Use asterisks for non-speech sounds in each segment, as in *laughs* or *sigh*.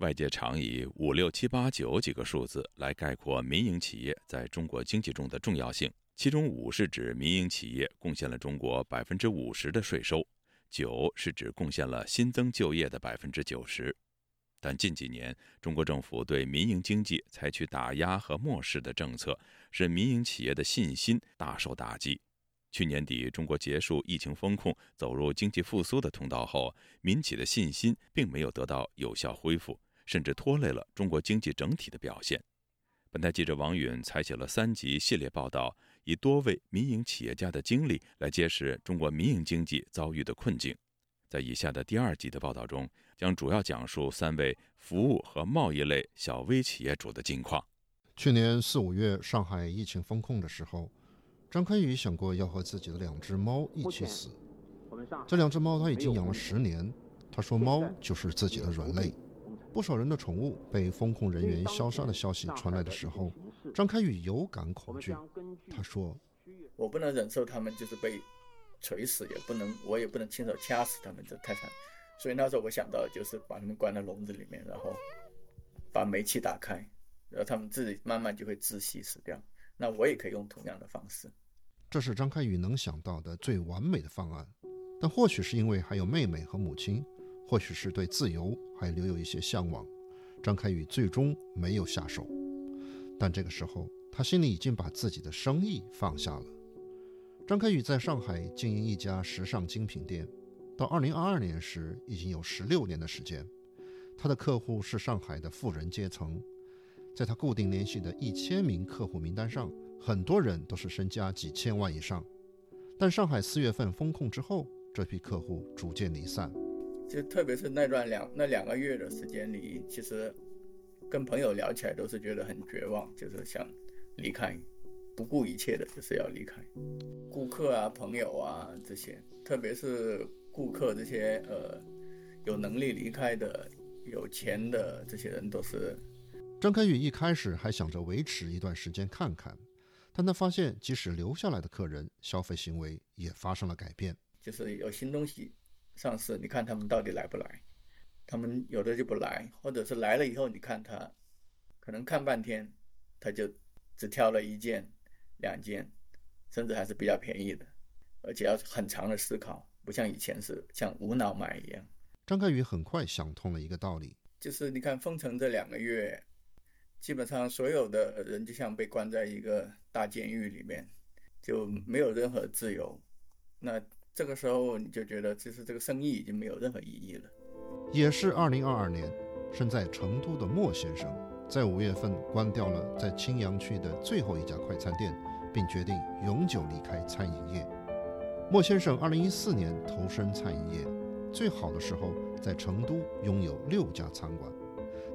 外界常以五六七八九几个数字来概括民营企业在中国经济中的重要性，其中五是指民营企业贡献了中国百分之五十的税收，九是指贡献了新增就业的百分之九十。但近几年，中国政府对民营经济采取打压和漠视的政策，使民营企业的信心大受打击。去年底，中国结束疫情风控，走入经济复苏的通道后，民企的信心并没有得到有效恢复。甚至拖累了中国经济整体的表现。本台记者王允采写了三集系列报道，以多位民营企业家的经历来揭示中国民营经济遭遇的困境。在以下的第二集的报道中，将主要讲述三位服务和贸易类小微企业主的近况。去年四五月，上海疫情封控的时候，张开宇想过要和自己的两只猫一起死。这两只猫他已经养了十年，他说猫就是自己的软肋。不少人的宠物被风控人员消杀的消息传来的时候，张开宇有感恐惧。他说：“我不能忍受他们就是被锤死，也不能，我也不能亲手掐死他们，这太惨。所以那时候我想到就是把他们关在笼子里面，然后把煤气打开，然后他们自己慢慢就会窒息死掉。那我也可以用同样的方式。”这是张开宇能想到的最完美的方案，但或许是因为还有妹妹和母亲。或许是对自由还留有一些向往，张开宇最终没有下手。但这个时候，他心里已经把自己的生意放下了。张开宇在上海经营一家时尚精品店，到二零二二年时已经有十六年的时间。他的客户是上海的富人阶层，在他固定联系的一千名客户名单上，很多人都是身家几千万以上。但上海四月份封控之后，这批客户逐渐离散。就特别是那段两那两个月的时间里，其实跟朋友聊起来都是觉得很绝望，就是想离开，不顾一切的就是要离开。顾客啊、朋友啊这些，特别是顾客这些呃有能力离开的、有钱的这些人都是。张开宇一开始还想着维持一段时间看看，但他发现即使留下来的客人消费行为也发生了改变，就是有新东西。上市，你看他们到底来不来？他们有的就不来，或者是来了以后，你看他可能看半天，他就只挑了一件、两件，甚至还是比较便宜的，而且要很长的思考，不像以前是像无脑买一样。张开宇很快想通了一个道理，就是你看封城这两个月，基本上所有的人就像被关在一个大监狱里面，就没有任何自由。那这个时候你就觉得，其实这个生意已经没有任何意义了。也是二零二二年，身在成都的莫先生，在五月份关掉了在青羊区的最后一家快餐店，并决定永久离开餐饮业。莫先生二零一四年投身餐饮业，最好的时候在成都拥有六家餐馆，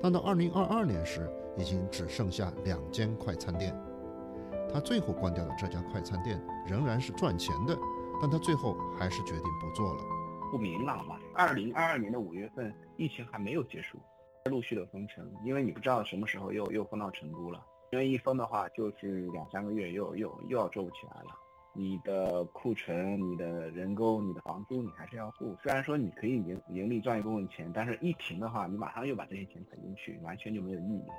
但到二零二二年时，已经只剩下两间快餐店。他最后关掉的这家快餐店仍然是赚钱的。但他最后还是决定不做了，不明朗嘛。二零二二年的五月份，疫情还没有结束，陆续的封城，因为你不知道什么时候又又封到成都了。因为一封的话，就是两三个月又又又要做不起来了。你的库存、你的人工、你的房租，你还是要付。虽然说你可以盈盈利赚一部分钱，但是疫情的话，你马上又把这些钱赔进去，完全就没有意义了。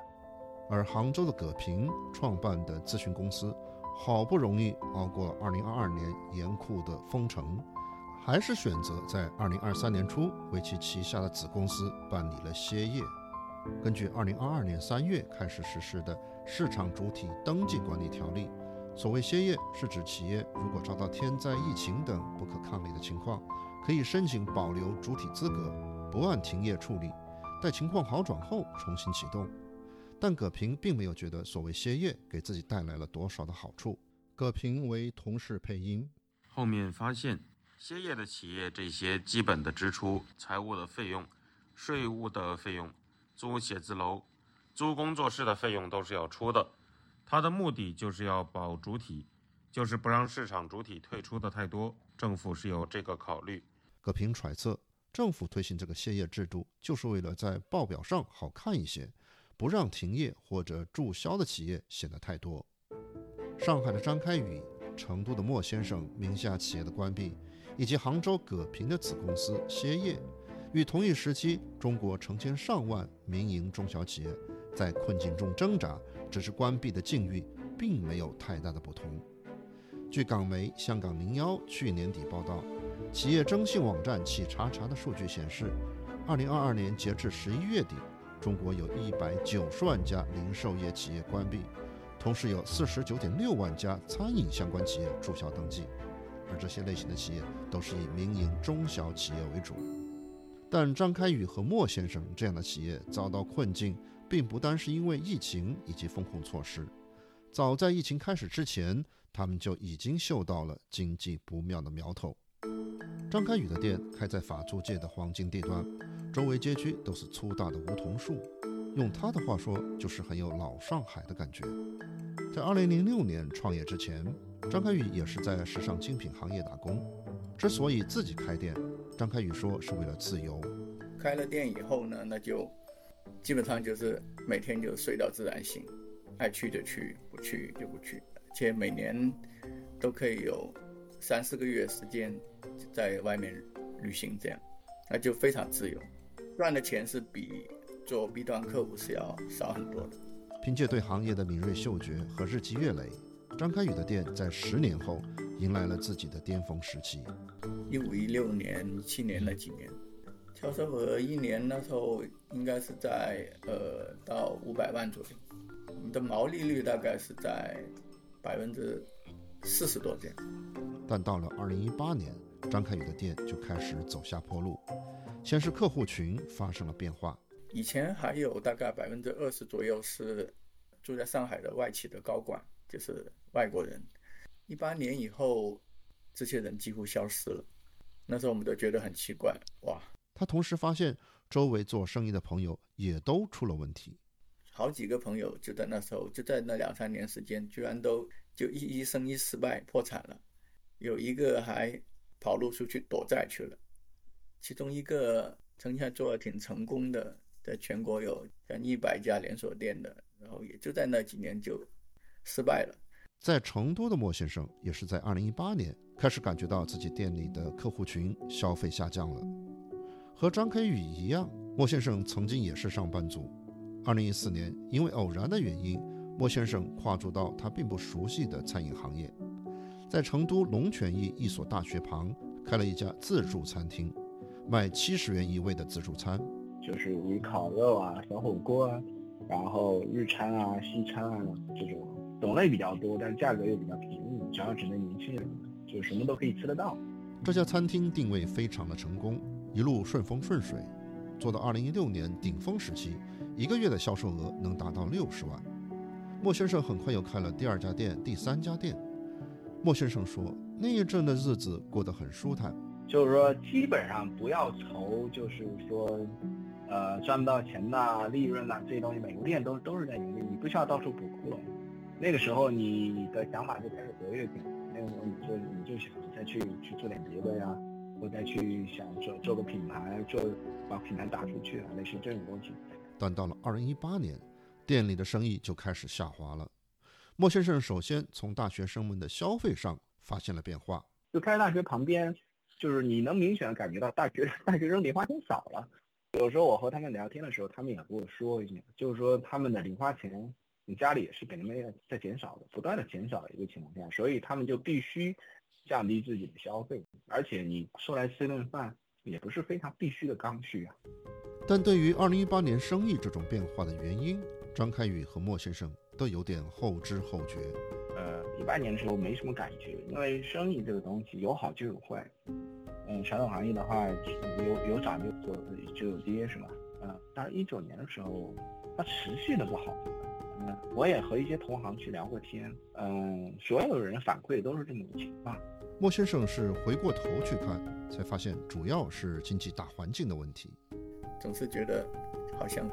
而杭州的葛平创办的咨询公司。好不容易熬过了2022年严酷的封城，还是选择在2023年初为其旗下的子公司办理了歇业。根据2022年3月开始实施的《市场主体登记管理条例》，所谓歇业是指企业如果遭到天灾、疫情等不可抗力的情况，可以申请保留主体资格，不按停业处理，待情况好转后重新启动。但葛平并没有觉得所谓歇业给自己带来了多少的好处。葛平为同事配音，后面发现歇业的企业这些基本的支出、财务的费用、税务的费用、租写字楼、租工作室的费用都是要出的。他的目的就是要保主体，就是不让市场主体退出的太多。政府是有这个考虑。葛平揣测，政府推行这个歇业制度，就是为了在报表上好看一些。不让停业或者注销的企业显得太多。上海的张开宇、成都的莫先生名下企业的关闭，以及杭州葛平的子公司歇业，与同一时期中国成千上万民营中小企业在困境中挣扎，只是关闭的境遇并没有太大的不同。据港媒《香港零幺》去年底报道，企业征信网站企查查的数据显示，二零二二年截至十一月底，中国有一百九十万家零售业企业关闭，同时有四十九点六万家餐饮相关企业注销登记，而这些类型的企业都是以民营中小企业为主。但张开宇和莫先生这样的企业遭到困境，并不单是因为疫情以及风控措施，早在疫情开始之前。他们就已经嗅到了经济不妙的苗头。张开宇的店开在法租界的黄金地段，周围街区都是粗大的梧桐树，用他的话说，就是很有老上海的感觉。在2006年创业之前，张开宇也是在时尚精品行业打工。之所以自己开店，张开宇说是为了自由。开了店以后呢，那就基本上就是每天就睡到自然醒，爱去就去，不去就不去。且每年都可以有三四个月时间在外面旅行，这样那就非常自由，赚的钱是比做 B 端客户是要少很多的。凭借对行业的敏锐嗅觉和日积月累，张开宇的店在十年后迎来了自己的巅峰时期。一五一六年、一七年那几年，销售额一年那时候应该是在呃到五百万左右，我们的毛利率大概是在。百分之四十多这样，但到了二零一八年，张开宇的店就开始走下坡路。先是客户群发生了变化，以前还有大概百分之二十左右是住在上海的外企的高管，就是外国人。一八年以后，这些人几乎消失了。那时候我们都觉得很奇怪，哇！他同时发现周围做生意的朋友也都出了问题。好几个朋友就在那时候，就在那两三年时间，居然都就一一生意失败破产了，有一个还跑路出去躲债去了，其中一个曾经还做的挺成功的，在全国有将一百家连锁店的，然后也就在那几年就失败了。在成都的莫先生也是在二零一八年开始感觉到自己店里的客户群消费下降了，和张开宇一样，莫先生曾经也是上班族。二零一四年，因为偶然的原因，莫先生跨足到他并不熟悉的餐饮行业，在成都龙泉驿一所大学旁开了一家自助餐厅，卖七十元一位的自助餐，就是以烤肉啊、小火锅啊，然后日餐啊、西餐啊这种种类比较多，但是价格又比较便宜，只要只能年轻人，就什么都可以吃得到。这家餐厅定位非常的成功，一路顺风顺水，做到二零一六年顶峰时期。一个月的销售额能达到六十万。莫先生很快又开了第二家店、第三家店。莫先生说，那一阵的日子过得很舒坦，就是说基本上不要愁，就是说，呃，赚不到钱呐、利润呐这些东西，每个店都都是在盈利，你不需要到处补窟窿。那个时候你的想法就开始活跃起来，那个时候你就你就想再去去做点别的呀，我再去想做做个品牌，做把品牌打出去啊，类似这种东西。但到了二零一八年，店里的生意就开始下滑了。莫先生首先从大学生们的消费上发现了变化。就开大学旁边，就是你能明显的感觉到大学 *laughs* 大学生零花钱少了。有时候我和他们聊天的时候，他们也跟我说一下，就是说他们的零花钱，你家里也是给他们在减少的，不断的减少的一个情况下，所以他们就必须降低自己的消费。而且你出来吃顿饭，也不是非常必须的刚需啊。但对于二零一八年生意这种变化的原因，张开宇和莫先生都有点后知后觉。呃，一八年的时候没什么感觉，因为生意这个东西有好就有坏。嗯，传统行业的话，有有涨就有就有跌，是吧？嗯，但是一九年的时候，它持续的不好。嗯，我也和一些同行去聊过天，嗯，所有人反馈都是这么个情况。莫先生是回过头去看，才发现主要是经济大环境的问题。总是觉得好像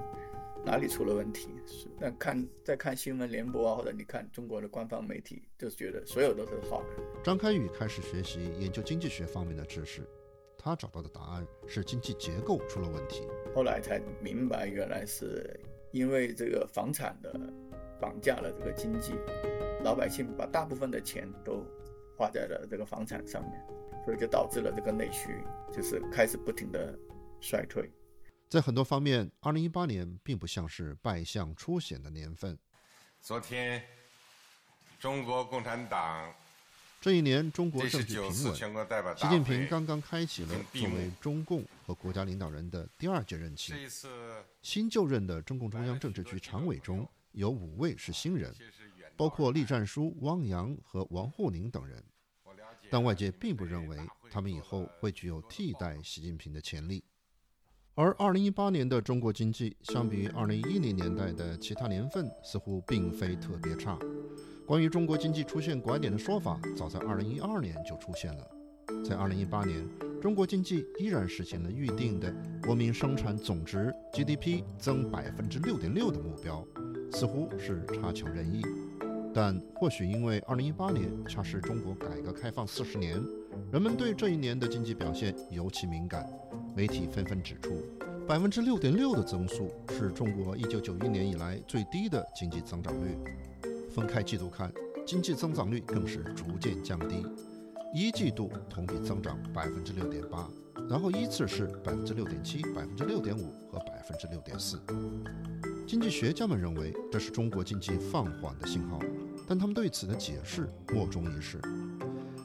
哪里出了问题，是那看再看新闻联播啊，或者你看中国的官方媒体，就是觉得所有都是好的。张开宇开始学习研究经济学方面的知识，他找到的答案是经济结构出了问题。后来才明白，原来是因为这个房产的绑架了这个经济，老百姓把大部分的钱都花在了这个房产上面，所以就导致了这个内需就是开始不停的。衰退。在很多方面二零一八年并不像是败相初显的年份。昨天，中国共产党这一年中国政局平稳，习近平刚刚开启了作为中共和国家领导人的第二届任期。新就任的中共中央政治局常委中有五位是新人，包括栗战书、汪洋和王沪宁等人，但外界并不认为他们以后会具有替代习近平的潜力。而2018年的中国经济，相比于2010年代的其他年份，似乎并非特别差。关于中国经济出现拐点的说法，早在2012年就出现了。在2018年，中国经济依然实现了预定的国民生产总值 GDP 增百分之六点六的目标，似乎是差强人意。但或许因为2018年恰是中国改革开放四十年，人们对这一年的经济表现尤其敏感。媒体纷纷指出，百分之六点六的增速是中国一九九一年以来最低的经济增长率。分开季度看，经济增长率更是逐渐降低，一季度同比增长百分之六点八，然后依次是百分之六点七、百分之六点五和百分之六点四。经济学家们认为这是中国经济放缓的信号，但他们对此的解释莫衷一是。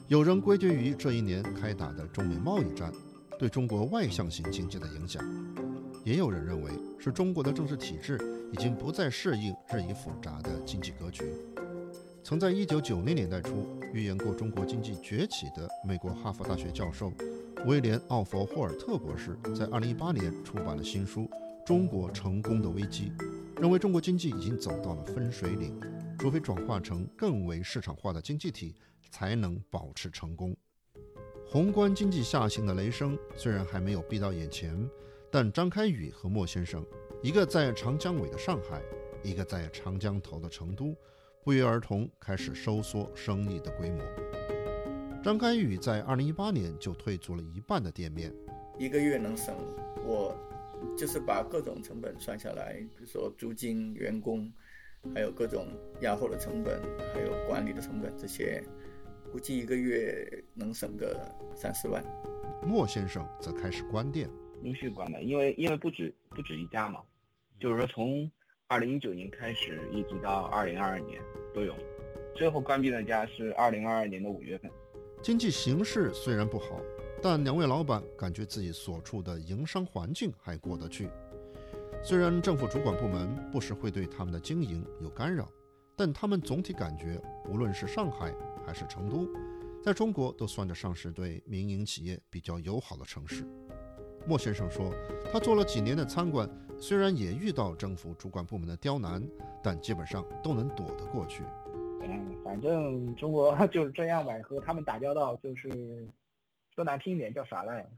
有人归结于这一年开打的中美贸易战。对中国外向型经济的影响，也有人认为是中国的政治体制已经不再适应日益复杂的经济格局。曾在1990年代初预言过中国经济崛起的美国哈佛大学教授威廉·奥佛霍尔特博士，在2018年出版了新书《中国成功的危机》，认为中国经济已经走到了分水岭，除非转化成更为市场化的经济体，才能保持成功。宏观经济下行的雷声虽然还没有逼到眼前，但张开宇和莫先生，一个在长江尾的上海，一个在长江头的成都，不约而同开始收缩生意的规模。张开宇在2018年就退租了一半的店面，一个月能省，我就是把各种成本算下来，比如说租金、员工，还有各种压货的成本，还有管理的成本这些。估计一个月能省个三四万。莫先生则开始关店，陆续关门，因为因为不止不止一家嘛，就是说从二零一九年开始一直到二零二二年都有，最后关闭那家是二零二二年的五月份。经济形势虽然不好，但两位老板感觉自己所处的营商环境还过得去。虽然政府主管部门不时会对他们的经营有干扰，但他们总体感觉，无论是上海。还是成都，在中国都算得上是对民营企业比较友好的城市。莫先生说，他做了几年的餐馆，虽然也遇到政府主管部门的刁难，但基本上都能躲得过去。嗯，反正中国 *laughs* 就是这样吧，和他们打交道就是说难听一点叫耍赖，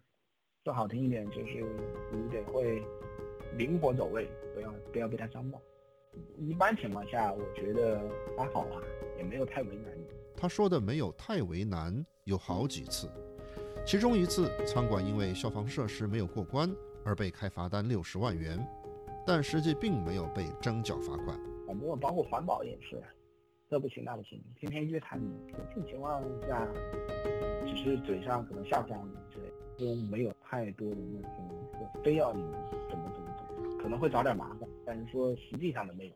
说好听一点就是你得会灵活走位，不要不要被他伤到。一般情况下，我觉得还好啊，也没有太为难。他说的没有太为难，有好几次，其中一次餐馆因为消防设施没有过关而被开罚单六十万元，但实际并没有被征缴罚款。不过包括环保也是，这不行那不行，天天约谈你。这种情况下，只是嘴上可能吓唬你之类，都没有太多的那种非要你怎么怎么怎么，可能会找点麻烦，但是说实际上的没有。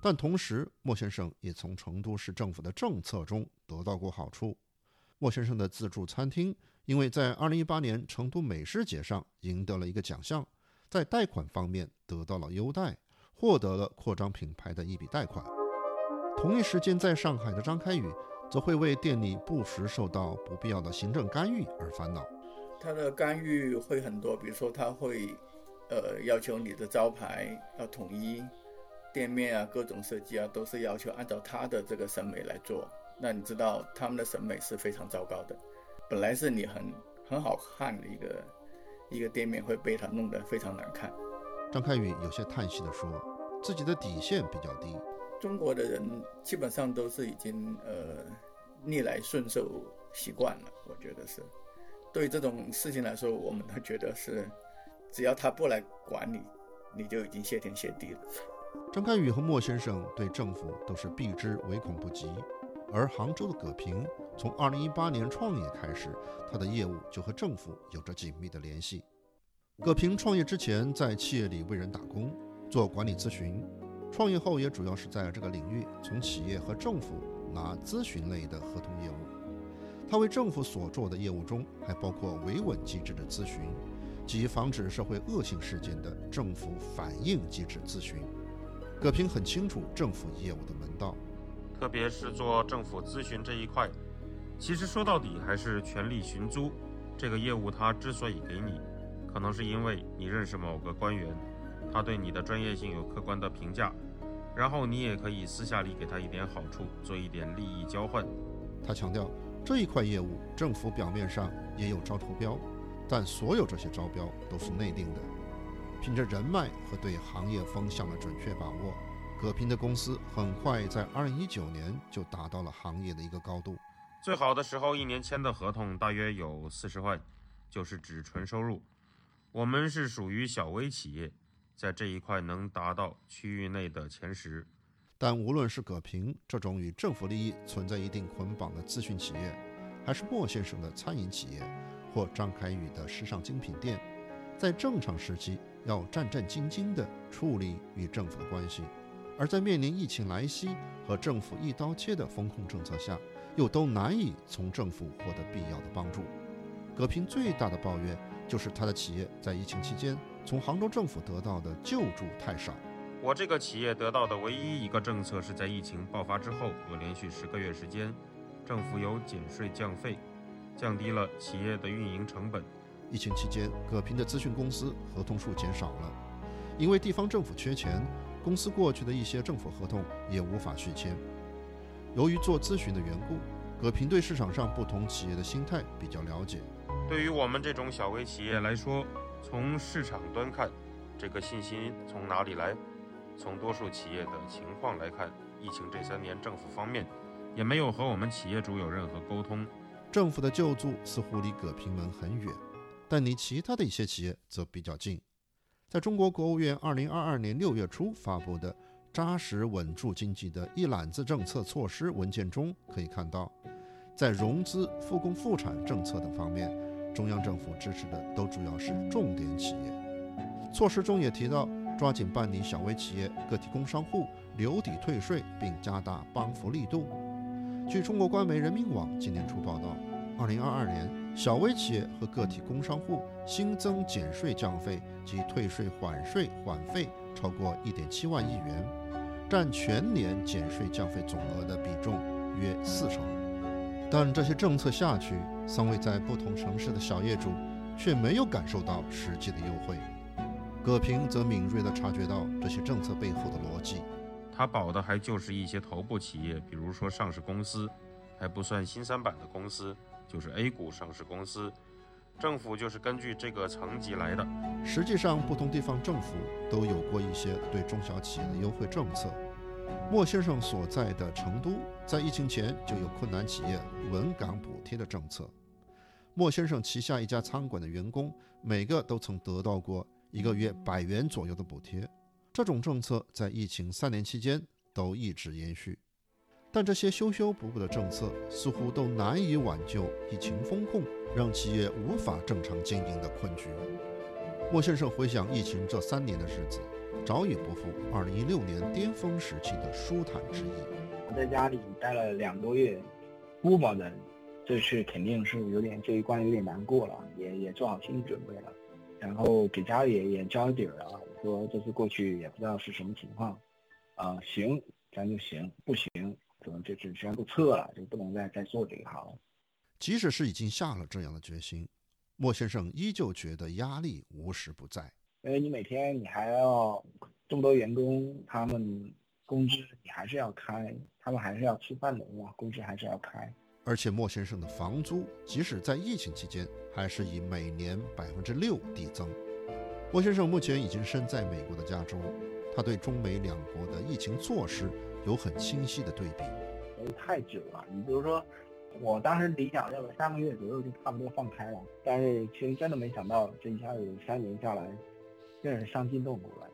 但同时，莫先生也从成都市政府的政策中得到过好处。莫先生的自助餐厅因为在2018年成都美食节上赢得了一个奖项，在贷款方面得到了优待，获得了扩张品牌的一笔贷款。同一时间，在上海的张开宇则会为店里不时受到不必要的行政干预而烦恼。他的干预会很多，比如说他会，呃，要求你的招牌要统一。店面啊，各种设计啊，都是要求按照他的这个审美来做。那你知道他们的审美是非常糟糕的。本来是你很很好看的一个一个店面，会被他弄得非常难看。张开宇有些叹息地说：“自己的底线比较低。”中国的人基本上都是已经呃逆来顺受习惯了，我觉得是。对这种事情来说，我们都觉得是，只要他不来管你，你就已经谢天谢地了。张开宇和莫先生对政府都是避之唯恐不及，而杭州的葛平从2018年创业开始，他的业务就和政府有着紧密的联系。葛平创业之前在企业里为人打工，做管理咨询，创业后也主要是在这个领域从企业和政府拿咨询类的合同业务。他为政府所做的业务中还包括维稳机制的咨询，及防止社会恶性事件的政府反应机制咨询。葛平很清楚政府业务的门道，特别是做政府咨询这一块，其实说到底还是权力寻租。这个业务他之所以给你。可能是因为你认识某个官员，他对你的专业性有客观的评价，然后你也可以私下里给他一点好处，做一点利益交换。他强调，这一块业务政府表面上也有招投标，但所有这些招标都是内定的。凭着人脉和对行业风向的准确把握，葛平的公司很快在2019年就达到了行业的一个高度。最好的时候，一年签的合同大约有四十万，就是指纯收入。我们是属于小微企业，在这一块能达到区域内的前十。但无论是葛平这种与政府利益存在一定捆绑的咨询企业，还是莫先生的餐饮企业，或张凯宇的时尚精品店，在正常时期要战战兢兢地处理与政府的关系，而在面临疫情来袭和政府一刀切的风控政策下，又都难以从政府获得必要的帮助。葛平最大的抱怨。就是他的企业在疫情期间从杭州政府得到的救助太少。我这个企业得到的唯一一个政策是在疫情爆发之后，有连续十个月时间，政府有减税降费，降低了企业的运营成本。疫情期间，葛平的咨询公司合同数减少了，因为地方政府缺钱，公司过去的一些政府合同也无法续签。由于做咨询的缘故，葛平对市场上不同企业的心态比较了解。对于我们这种小微企业来说，从市场端看，这个信心从哪里来？从多数企业的情况来看，疫情这三年，政府方面也没有和我们企业主有任何沟通。政府的救助似乎离葛平门很远，但离其他的一些企业则比较近。在中国国务院2022年6月初发布的扎实稳住经济的一揽子政策措施文件中，可以看到，在融资、复工复产政策等方面。中央政府支持的都主要是重点企业，措施中也提到抓紧办理小微企业、个体工商户留抵退税，并加大帮扶力度。据中国官媒人民网今年初报道，二零二二年小微企业和个体工商户新增减税降费及退税缓税缓费超过一点七万亿元，占全年减税降费总额的比重约四成。但这些政策下去，三位在不同城市的小业主却没有感受到实际的优惠。葛平则敏锐地察觉到这些政策背后的逻辑。他保的还就是一些头部企业，比如说上市公司，还不算新三板的公司，就是 A 股上市公司。政府就是根据这个层级来的。实际上，不同地方政府都有过一些对中小企业的优惠政策。莫先生所在的成都，在疫情前就有困难企业稳岗补贴的政策。莫先生旗下一家餐馆的员工，每个都曾得到过一个月百元左右的补贴。这种政策在疫情三年期间都一直延续。但这些修修补补的政策，似乎都难以挽救疫情风控让企业无法正常经营的困局。莫先生回想疫情这三年的日子。早已不复2016年巅峰时期的舒坦之意。我在家里待了两个多月，估摸着这是肯定是有点这一关有点难过了，也也做好心理准备了，然后给家里也也交底儿了，说这次过去也不知道是什么情况，啊行咱就行，不行可能就只宣布撤了，就不能再再做这一行了。即使是已经下了这样的决心，莫先生依旧觉得压力无时不在。因为你每天你还要这么多员工，他们工资你还是要开，他们还是要吃饭的，哇？工资还是要开。而且莫先生的房租，即使在疫情期间，还是以每年百分之六递增。莫先生目前已经身在美国的加州，他对中美两国的疫情措施有很清晰的对比。太久了，你比如说，我当时理想认为三个月左右就差不多放开了，但是其实真的没想到，这一下子三年下来。真是伤筋动骨了，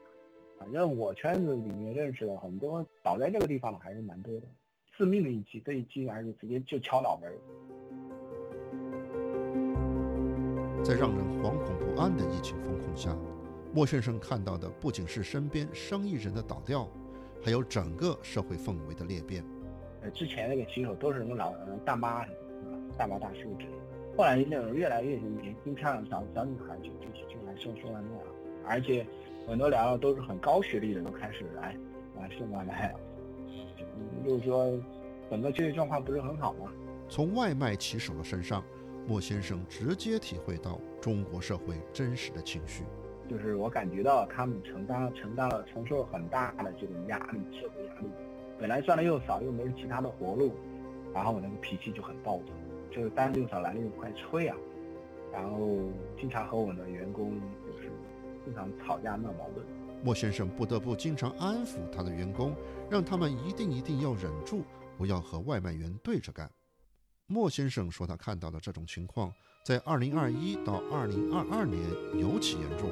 反正我圈子里面认识的很多倒在这个地方的还是蛮多的，致命的一击，这一击还是直接就敲脑门。在让人惶恐不安的疫情风控下，莫先生看到的不仅是身边生意人的倒掉，还有整个社会氛围的裂变。呃，之前那个骑手都是什么老大妈？大妈大叔之类的。后来那种越来越年轻漂亮小小女孩就就就来送送外卖了，而且很多聊都是很高学历的都开始来来送外卖了，就是说整个就业状况不是很好嘛。从外卖骑手的身上，莫先生直接体会到中国社会真实的情绪，就是我感觉到他们承担了承担了承受了很大的这种压力，社会压力。本来赚的又少，又没有其他的活路，然后我那个脾气就很暴躁。就是单子又少，来的又快，催啊，然后经常和我的员工就是经常吵架闹矛盾。莫先生不得不经常安抚他的员工，让他们一定一定要忍住，不要和外卖员对着干。莫先生说，他看到的这种情况在2021到2022年尤其严重。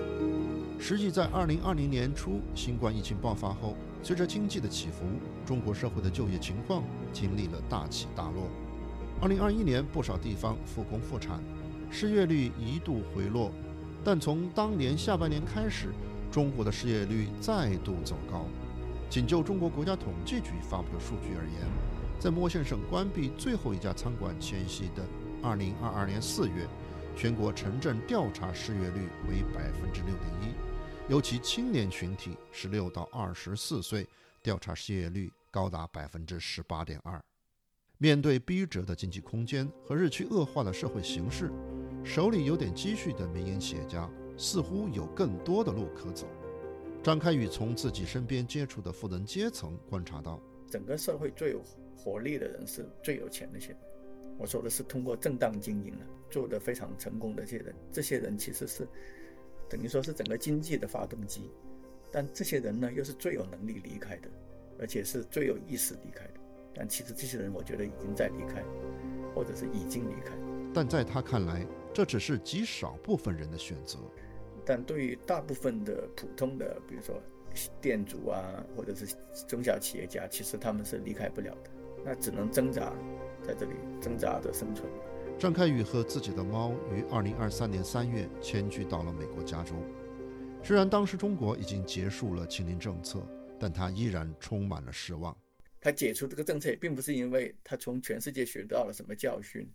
实际在2020年初新冠疫情爆发后，随着经济的起伏，中国社会的就业情况经历了大起大落。二零二一年，不少地方复工复产，失业率一度回落，但从当年下半年开始，中国的失业率再度走高。仅就中国国家统计局发布的数据而言，在莫先生关闭最后一家餐馆前夕的二零二二年四月，全国城镇调查失业率为百分之六点一，尤其青年群体十六到二十四岁调查失业率高达百分之十八点二。面对逼仄的经济空间和日趋恶化的社会形势，手里有点积蓄的民营企业家似乎有更多的路可走。张开宇从自己身边接触的富人阶层观察到，整个社会最有活力的人是最有钱那些人。我说的是通过正当经营的，做得非常成功的这些人。这些人其实是等于说是整个经济的发动机，但这些人呢又是最有能力离开的，而且是最有意识离开的。但其实这些人，我觉得已经在离开，或者是已经离开。但在他看来，这只是极少部分人的选择。但对于大部分的普通的，比如说店主啊，或者是中小企业家，其实他们是离开不了的，那只能挣扎在这里挣扎着生存。张开宇和自己的猫于二零二三年三月迁居到了美国加州。虽然当时中国已经结束了清零政策，但他依然充满了失望。他解除这个政策，并不是因为他从全世界学到了什么教训。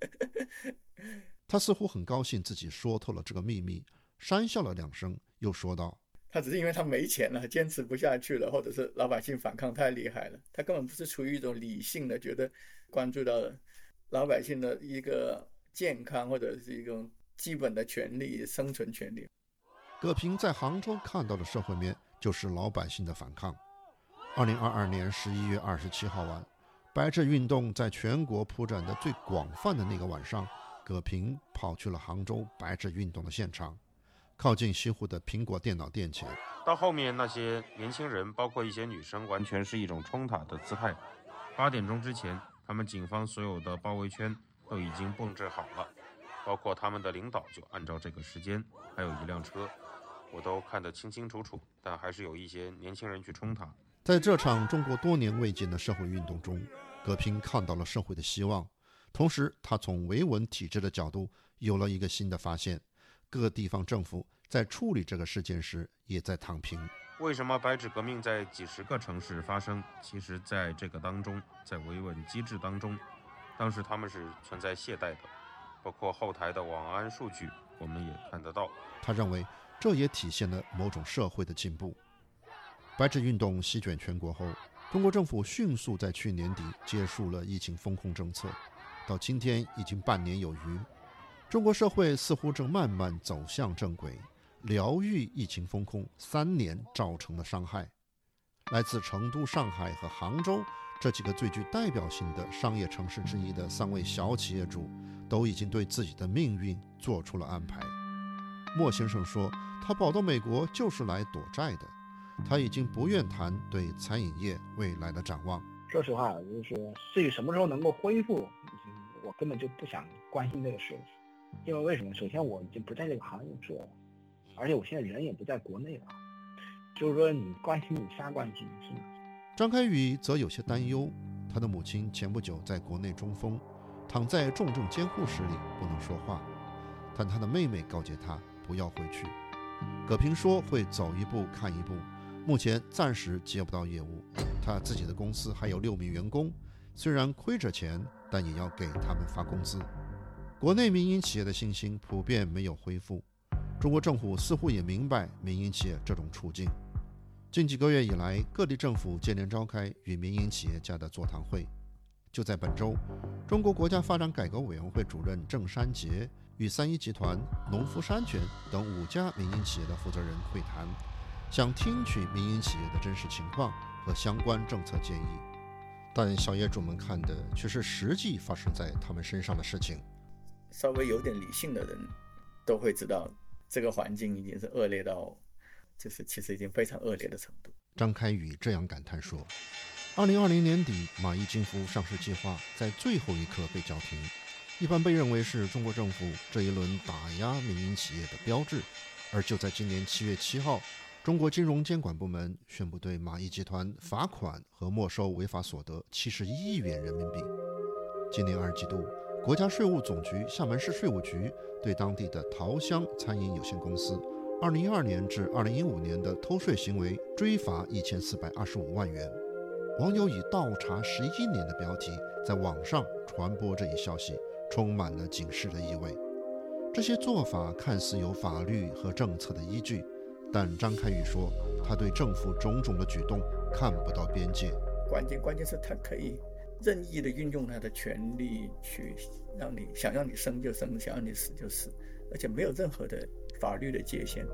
*laughs* 他似乎很高兴自己说透了这个秘密，讪笑了两声，又说道：“他只是因为他没钱了，坚持不下去了，或者是老百姓反抗太厉害了。他根本不是出于一种理性的，觉得关注到老百姓的一个健康或者是一种基本的权利、生存权利。”葛平在杭州看到的社会面，就是老百姓的反抗。二零二二年十一月二十七号晚，白纸运动在全国铺展的最广泛的那个晚上，葛平跑去了杭州白纸运动的现场，靠近西湖的苹果电脑店前。到后面那些年轻人，包括一些女生，完全是一种冲塔的姿态。八点钟之前，他们警方所有的包围圈都已经布置好了，包括他们的领导就按照这个时间，还有一辆车，我都看得清清楚楚。但还是有一些年轻人去冲塔。在这场中国多年未见的社会运动中，葛平看到了社会的希望。同时，他从维稳体制的角度有了一个新的发现：各地方政府在处理这个事件时也在躺平。为什么白纸革命在几十个城市发生？其实，在这个当中，在维稳机制当中，当时他们是存在懈怠的，包括后台的网安数据，我们也看得到。他认为，这也体现了某种社会的进步。白纸运动席卷全国后，中国政府迅速在去年底结束了疫情封控政策，到今天已经半年有余，中国社会似乎正慢慢走向正轨，疗愈疫情封控三年造成的伤害。来自成都、上海和杭州这几个最具代表性的商业城市之一的三位小企业主，都已经对自己的命运做出了安排。莫先生说：“他跑到美国就是来躲债的。”他已经不愿谈对餐饮业未来的展望。说实话，就是至于什么时候能够恢复，我根本就不想关心这个事。因为为什么？首先我已经不在这个行业做了，而且我现在人也不在国内了。就是说，你关心你瞎关心是吗？张开宇则有些担忧，他的母亲前不久在国内中风，躺在重症监护室里不能说话，但他的妹妹告诫他不要回去。葛平说会走一步看一步，目前暂时接不到业务。他自己的公司还有六名员工，虽然亏着钱，但也要给他们发工资。国内民营企业的信心普遍没有恢复，中国政府似乎也明白民营企业这种处境。近几个月以来，各地政府接连召开与民营企业家的座谈会。就在本周，中国国家发展改革委员会主任郑山杰与三一集团、农夫山泉等五家民营企业的负责人会谈，想听取民营企业的真实情况和相关政策建议。但小业主们看的却是实际发生在他们身上的事情。稍微有点理性的人都会知道，这个环境已经是恶劣到，就是其实已经非常恶劣的程度。张开宇这样感叹说。二零二零年底，蚂蚁金服上市计划在最后一刻被叫停，一般被认为是中国政府这一轮打压民营企业的标志。而就在今年七月七号，中国金融监管部门宣布对蚂蚁集团罚款和没收违法所得七十一亿元人民币。今年二季度，国家税务总局厦门市税务局对当地的桃香餐饮有限公司二零一二年至二零一五年的偷税行为追罚一千四百二十五万元。网友以“倒查十一年”的标题在网上传播这一消息，充满了警示的意味。这些做法看似有法律和政策的依据，但张开宇说，他对政府种种的举动看不到边界。关键关键是他可以任意的运用他的权利去让你想让你生就生，想让你死就死，而且没有任何的法律的界限。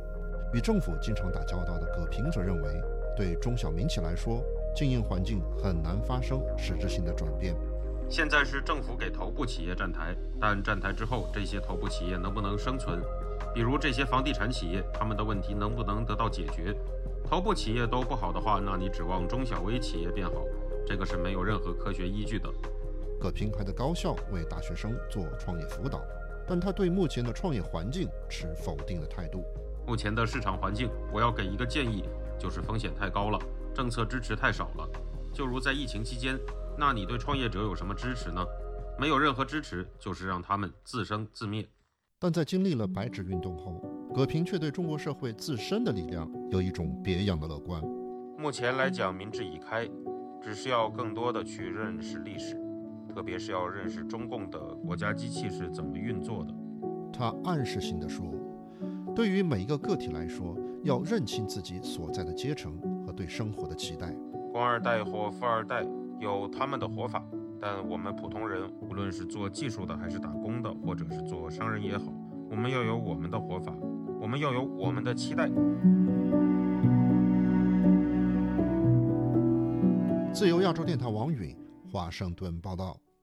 与政府经常打交道的葛平则认为，对中小民企来说。经营环境很难发生实质性的转变。现在是政府给头部企业站台，但站台之后，这些头部企业能不能生存？比如这些房地产企业，他们的问题能不能得到解决？头部企业都不好的话，那你指望中小微企业变好，这个是没有任何科学依据的。葛平还在高校为大学生做创业辅导，但他对目前的创业环境持否定的态度。目前的市场环境，我要给一个建议，就是风险太高了。政策支持太少了，就如在疫情期间，那你对创业者有什么支持呢？没有任何支持，就是让他们自生自灭。但在经历了白纸运动后，葛平却对中国社会自身的力量有一种别样的乐观。目前来讲，民智已开，只是要更多的去认识历史，特别是要认识中共的国家机器是怎么运作的。他暗示性的说，对于每一个个体来说，要认清自己所在的阶层和。对生活的期待，官二代或富二代有他们的活法，但我们普通人，无论是做技术的，还是打工的，或者是做商人也好，我们要有我们的活法，我们要有我们的期待。自由亚洲电台王允华盛顿报道。